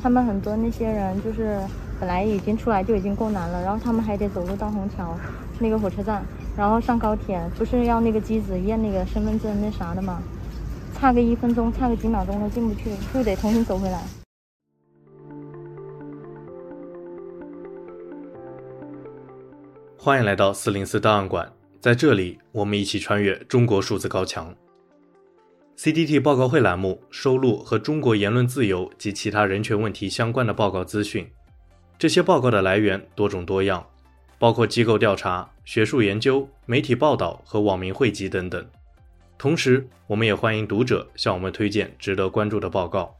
他们很多那些人就是本来已经出来就已经够难了，然后他们还得走路到虹桥那个火车站，然后上高铁，不是要那个机子验那个身份证那啥的吗？差个一分钟，差个几秒钟都进不去，就得重新走回来。欢迎来到四零四档案馆，在这里我们一起穿越中国数字高墙。CDT 报告会栏目收录和中国言论自由及其他人权问题相关的报告资讯，这些报告的来源多种多样，包括机构调查、学术研究、媒体报道和网民汇集等等。同时，我们也欢迎读者向我们推荐值得关注的报告。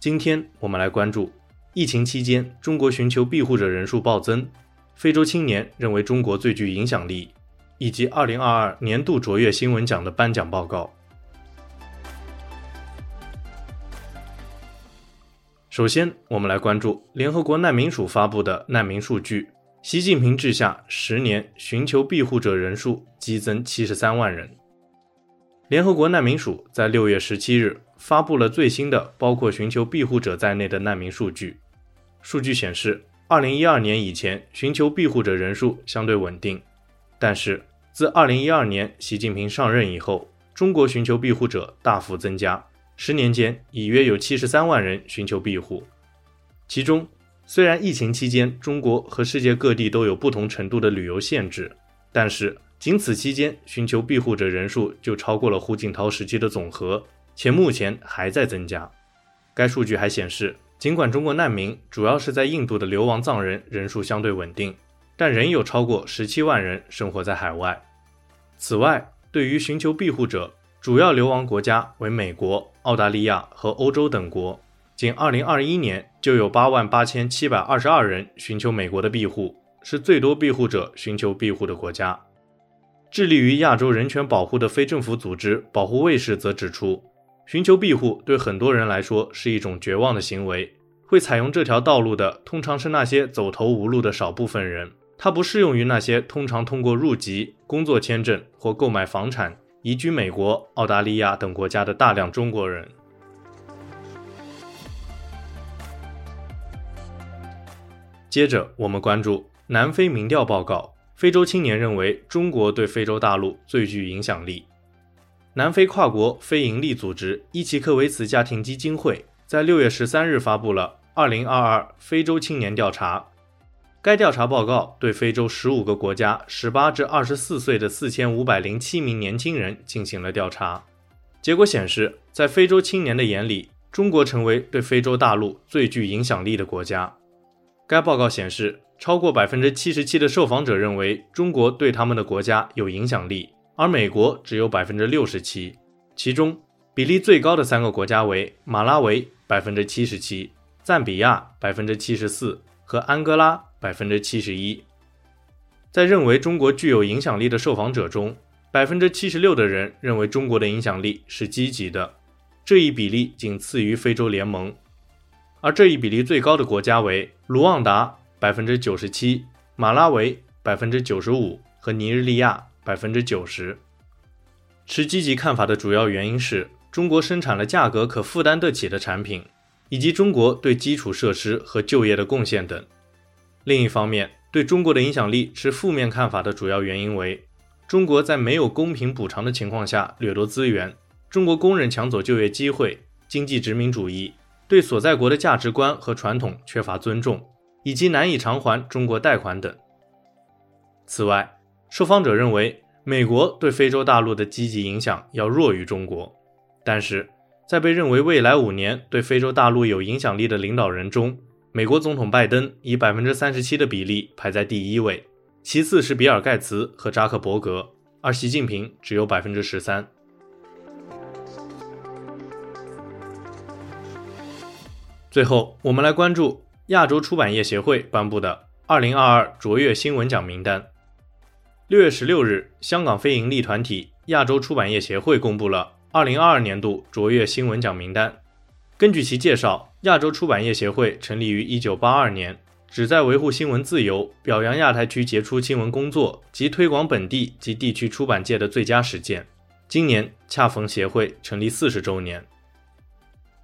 今天我们来关注疫情期间中国寻求庇护者人数暴增，非洲青年认为中国最具影响力。以及二零二二年度卓越新闻奖的颁奖报告。首先，我们来关注联合国难民署发布的难民数据：习近平治下十年，寻求庇护者人数激增七十三万人。联合国难民署在六月十七日发布了最新的包括寻求庇护者在内的难民数据。数据显示，二零一二年以前寻求庇护者人数相对稳定，但是，自二零一二年习近平上任以后，中国寻求庇护者大幅增加，十年间已约有七十三万人寻求庇护。其中，虽然疫情期间中国和世界各地都有不同程度的旅游限制，但是仅此期间寻求庇护者人数就超过了胡锦涛时期的总和，且目前还在增加。该数据还显示，尽管中国难民主要是在印度的流亡藏人人数相对稳定。但仍有超过十七万人生活在海外。此外，对于寻求庇护者，主要流亡国家为美国、澳大利亚和欧洲等国。仅2021年就有8万8722人寻求美国的庇护，是最多庇护者寻求庇护的国家。致力于亚洲人权保护的非政府组织保护卫士则指出，寻求庇护对很多人来说是一种绝望的行为。会采用这条道路的，通常是那些走投无路的少部分人。它不适用于那些通常通过入籍、工作签证或购买房产移居美国、澳大利亚等国家的大量中国人。接着，我们关注南非民调报告：非洲青年认为中国对非洲大陆最具影响力。南非跨国非营利组织伊奇克维茨家庭基金会在六月十三日发布了二零二二非洲青年调查。该调查报告对非洲十五个国家十八至二十四岁的四千五百零七名年轻人进行了调查，结果显示，在非洲青年的眼里，中国成为对非洲大陆最具影响力的国家。该报告显示，超过百分之七十七的受访者认为中国对他们的国家有影响力，而美国只有百分之六十七。其中，比例最高的三个国家为马拉维百分之七十七、赞比亚百分之七十四和安哥拉。百分之七十一，在认为中国具有影响力的受访者中，百分之七十六的人认为中国的影响力是积极的，这一比例仅次于非洲联盟，而这一比例最高的国家为卢旺达百分之九十七、马拉维百分之九十五和尼日利亚百分之九十。持积极看法的主要原因是中国生产了价格可负担得起的产品，以及中国对基础设施和就业的贡献等。另一方面，对中国的影响力持负面看法的主要原因为，中国在没有公平补偿的情况下掠夺资源，中国工人抢走就业机会，经济殖民主义，对所在国的价值观和传统缺乏尊重，以及难以偿还中国贷款等。此外，受访者认为，美国对非洲大陆的积极影响要弱于中国，但是在被认为未来五年对非洲大陆有影响力的领导人中，美国总统拜登以百分之三十七的比例排在第一位，其次是比尔盖茨和扎克伯格，而习近平只有百分之十三。最后，我们来关注亚洲出版业协会颁布的二零二二卓越新闻奖名单。六月十六日，香港非营利团体亚洲出版业协会公布了二零二二年度卓越新闻奖名单。根据其介绍，亚洲出版业协会成立于一九八二年，旨在维护新闻自由，表扬亚太区杰出新闻工作及推广本地及地区出版界的最佳实践。今年恰逢协会成立四十周年。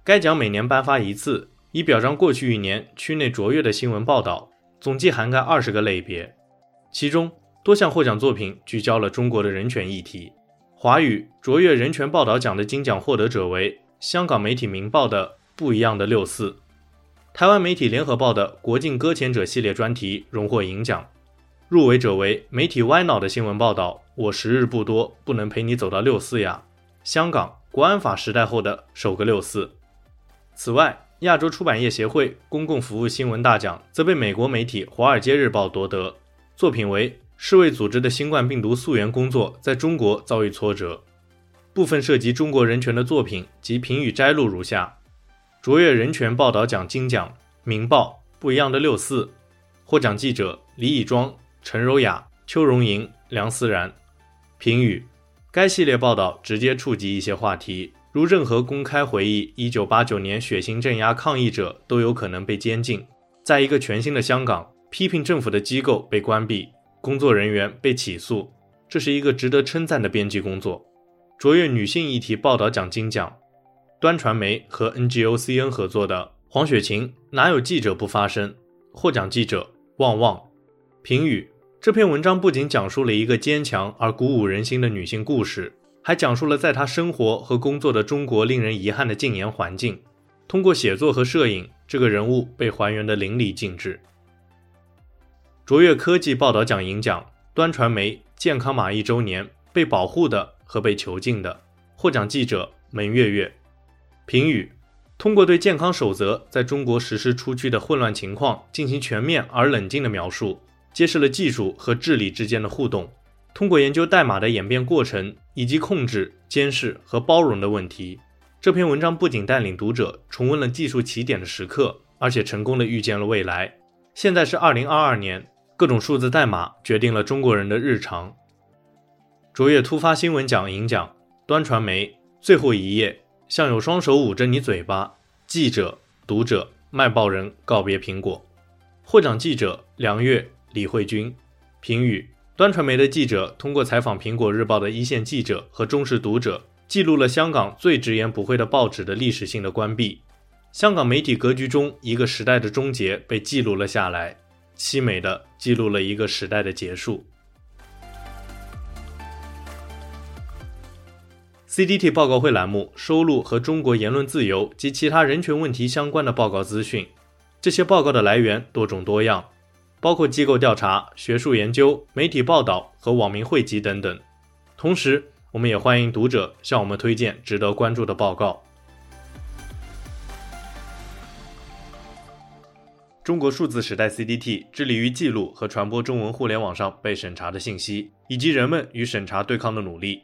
该奖每年颁发一次，以表彰过去一年区内卓越的新闻报道，总计涵盖二十个类别，其中多项获奖作品聚焦了中国的人权议题。华语卓越人权报道奖的金奖获得者为香港媒体《明报》的《不一样的六四》，台湾媒体《联合报》的《国境搁浅者》系列专题荣获银奖。入围者为媒体歪脑的新闻报道，我时日不多，不能陪你走到六四呀。香港国安法时代后的首个六四。此外，亚洲出版业协会公共服务新闻大奖则被美国媒体《华尔街日报》夺得，作品为世卫组织的新冠病毒溯源工作在中国遭遇挫折。部分涉及中国人权的作品及评语摘录如下：卓越人权报道奖金奖，《明报》不一样的六四，获奖记者李以庄。陈柔雅、邱荣莹、梁思然。评语：该系列报道直接触及一些话题，如任何公开回忆1989年血腥镇压抗议者都有可能被监禁。在一个全新的香港，批评政府的机构被关闭，工作人员被起诉，这是一个值得称赞的编辑工作。卓越女性议题报道奖金奖，端传媒和 NGOCN 合作的黄雪晴哪有记者不发声？获奖记者旺旺。评语：这篇文章不仅讲述了一个坚强而鼓舞人心的女性故事，还讲述了在她生活和工作的中国令人遗憾的禁言环境。通过写作和摄影，这个人物被还原得淋漓尽致。卓越科技报道奖银奖，端传媒健康码一周年，被保护的和被囚禁的。获奖记者门月月。评语：通过对健康守则在中国实施初期的混乱情况进行全面而冷静的描述。揭示了技术和治理之间的互动，通过研究代码的演变过程以及控制、监视和包容的问题，这篇文章不仅带领读者重温了技术起点的时刻，而且成功地预见了未来。现在是二零二二年，各种数字代码决定了中国人的日常。卓越突发新闻奖银奖，端传媒最后一页，像有双手捂着你嘴巴。记者、读者、卖报人告别苹果。获奖记者梁月。李慧君，评语：端传媒的记者通过采访《苹果日报》的一线记者和忠实读者，记录了香港最直言不讳的报纸的历史性的关闭。香港媒体格局中一个时代的终结被记录了下来，凄美的记录了一个时代的结束。CDT 报告会栏目收录和中国言论自由及其他人权问题相关的报告资讯，这些报告的来源多种多样。包括机构调查、学术研究、媒体报道和网民汇集等等。同时，我们也欢迎读者向我们推荐值得关注的报告。中国数字时代 CDT 致力于记录和传播中文互联网上被审查的信息，以及人们与审查对抗的努力。